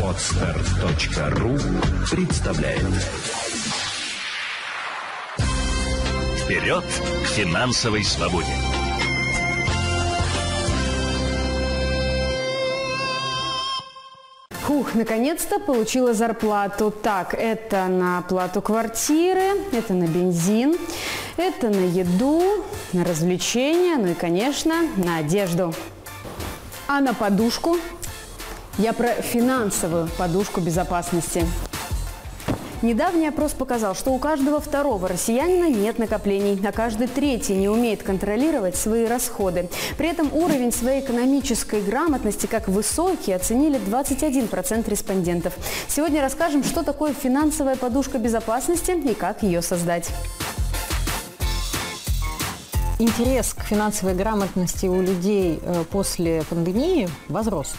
Отстар.ру представляет Вперед к финансовой свободе! Фух, наконец-то получила зарплату. Так, это на плату квартиры, это на бензин, это на еду, на развлечения, ну и, конечно, на одежду. А на подушку? Я про финансовую подушку безопасности. Недавний опрос показал, что у каждого второго россиянина нет накоплений, а каждый третий не умеет контролировать свои расходы. При этом уровень своей экономической грамотности как высокий оценили 21% респондентов. Сегодня расскажем, что такое финансовая подушка безопасности и как ее создать. Интерес к финансовой грамотности у людей э, после пандемии возрос.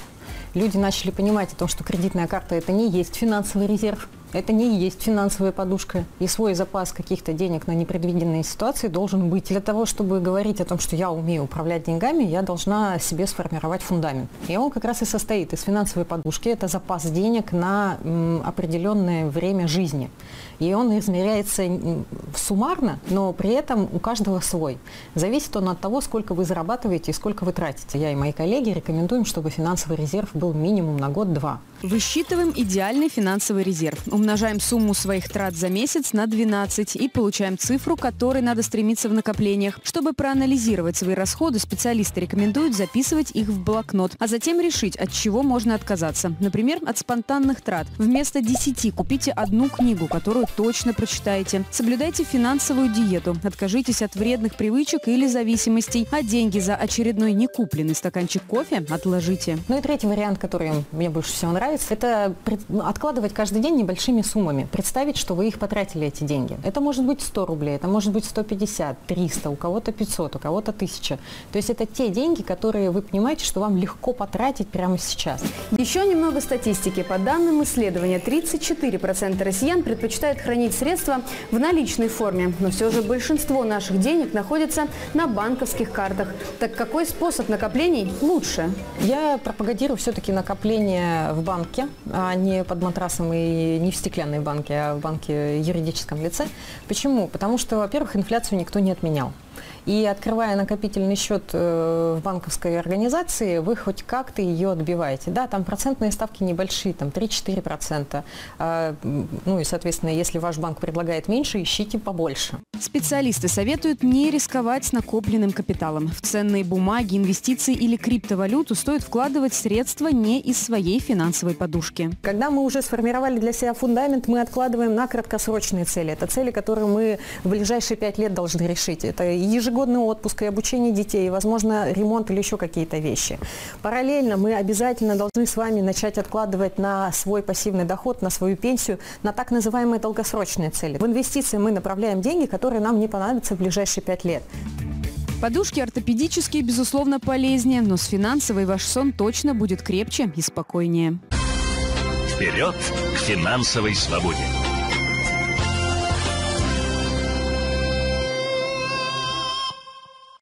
Люди начали понимать о том, что кредитная карта – это не есть финансовый резерв, это не есть финансовая подушка. И свой запас каких-то денег на непредвиденные ситуации должен быть. Для того, чтобы говорить о том, что я умею управлять деньгами, я должна себе сформировать фундамент. И он как раз и состоит из финансовой подушки. Это запас денег на определенное время жизни. И он измеряется суммарно, но при этом у каждого свой. Зависит он от того, сколько вы зарабатываете и сколько вы тратите. Я и мои коллеги рекомендуем, чтобы финансовый резерв был минимум на год-два. Высчитываем идеальный финансовый резерв. Умножаем сумму своих трат за месяц на 12 и получаем цифру, которой надо стремиться в накоплениях. Чтобы проанализировать свои расходы, специалисты рекомендуют записывать их в блокнот, а затем решить, от чего можно отказаться. Например, от спонтанных трат. Вместо 10 купите одну книгу, которую точно прочитаете. Соблюдайте финансовую диету. Откажитесь от вредных привычек или зависимостей, а деньги за очередной некупленный стаканчик кофе отложите. Ну и третий вариант, который мне больше всего нравится, это откладывать каждый день небольшими суммами. Представить, что вы их потратили, эти деньги. Это может быть 100 рублей, это может быть 150, 300, у кого-то 500, у кого-то 1000. То есть это те деньги, которые вы понимаете, что вам легко потратить прямо сейчас. Еще немного статистики. По данным исследования, 34% россиян предпочитают хранить средства в наличной форме. Но все же большинство наших денег находится на банковских картах. Так какой способ накоплений лучше? Я пропагандирую все-таки накопление в банке, а не под матрасом и не в стеклянной банке, а в банке юридическом лице. Почему? Потому что, во-первых, инфляцию никто не отменял. И открывая накопительный счет э, в банковской организации, вы хоть как-то ее отбиваете. Да, там процентные ставки небольшие, там 3-4%. А, ну и, соответственно, если ваш банк предлагает меньше, ищите побольше. Специалисты советуют не рисковать с накопленным капиталом. В ценные бумаги, инвестиции или криптовалюту стоит вкладывать средства не из своей финансовой подушки. Когда мы уже сформировали для себя фундамент, мы откладываем на краткосрочные цели. Это цели, которые мы в ближайшие пять лет должны решить. Это ежегодный отпуск и обучение детей, возможно, ремонт или еще какие-то вещи. Параллельно мы обязательно должны с вами начать откладывать на свой пассивный доход, на свою пенсию, на так называемые долгосрочные цели. В инвестиции мы направляем деньги, которые нам не понадобятся в ближайшие пять лет. Подушки ортопедические, безусловно, полезнее, но с финансовой ваш сон точно будет крепче и спокойнее. Вперед к финансовой свободе!